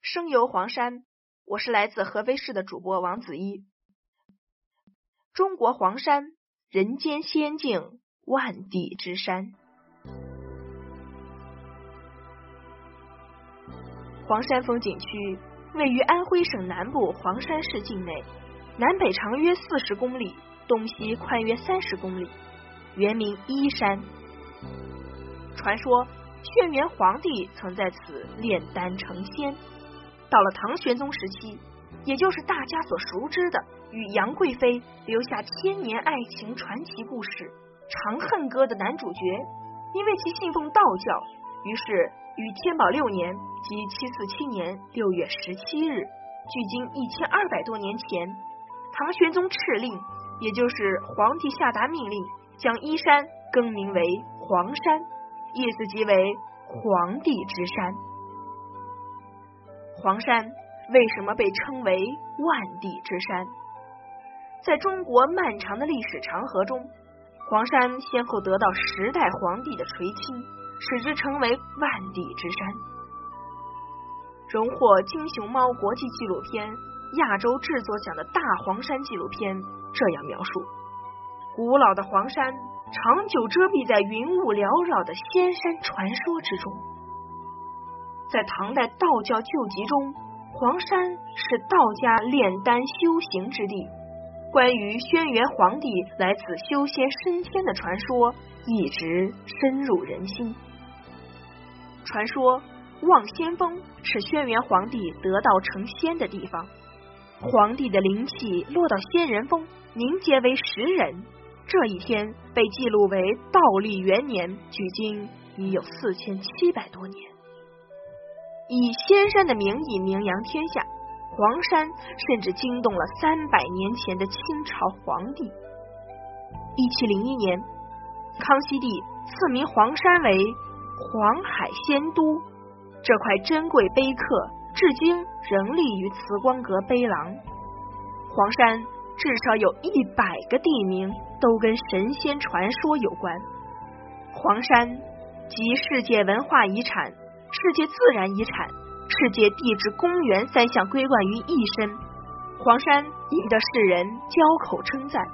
声游黄山，我是来自合肥市的主播王子一。中国黄山，人间仙境，万地之山。黄山风景区位于安徽省南部黄山市境内，南北长约四十公里，东西宽约三十公里，原名依山。传说轩辕皇帝曾在此炼丹成仙。到了唐玄宗时期，也就是大家所熟知的与杨贵妃留下千年爱情传奇故事《长恨歌》的男主角，因为其信奉道教，于是于天宝六年即七四七年六月十七日，距今一千二百多年前，唐玄宗敕令，也就是皇帝下达命令，将依山更名为黄山，意思即为皇帝之山。黄山为什么被称为万地之山？在中国漫长的历史长河中，黄山先后得到十代皇帝的垂青，使之成为万地之山。荣获金熊猫国际纪录片亚洲制作奖的大黄山纪录片这样描述：古老的黄山长久遮蔽在云雾缭绕的仙山传说之中。在唐代道教旧籍中，黄山是道家炼丹修行之地。关于轩辕皇帝来此修仙升天的传说，一直深入人心。传说望仙峰是轩辕皇帝得道成仙的地方，皇帝的灵气落到仙人峰，凝结为石人。这一天被记录为道历元年，距今已有四千七百多年。以仙山的名义名扬天下，黄山甚至惊动了三百年前的清朝皇帝。一七零一年，康熙帝赐名黄山为黄海仙都。这块珍贵碑刻至今仍立于慈光阁碑廊。黄山至少有一百个地名都跟神仙传说有关。黄山集世界文化遗产。世界自然遗产、世界地质公园三项归冠于一身，黄山引得世人交口称赞。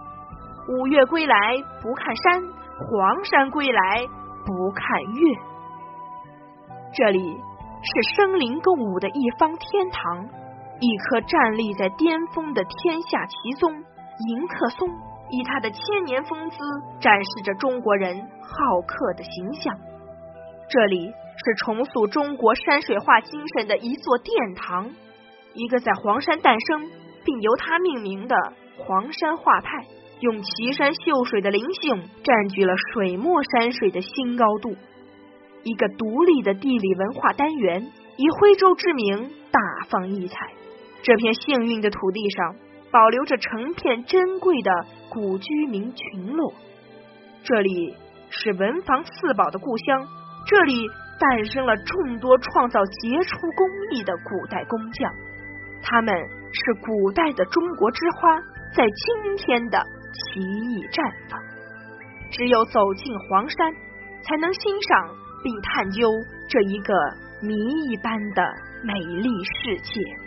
五岳归来不看山，黄山归来不看岳。这里是生灵共舞的一方天堂，一棵站立在巅峰的天下奇松——迎客松，以它的千年风姿，展示着中国人好客的形象。这里。是重塑中国山水画精神的一座殿堂，一个在黄山诞生并由它命名的黄山画派，用奇山秀水的灵性占据了水墨山水的新高度。一个独立的地理文化单元，以徽州之名大放异彩。这片幸运的土地上，保留着成片珍贵的古居民群落。这里是文房四宝的故乡，这里。诞生了众多创造杰出工艺的古代工匠，他们是古代的中国之花，在今天的奇异绽放。只有走进黄山，才能欣赏并探究这一个谜一般的美丽世界。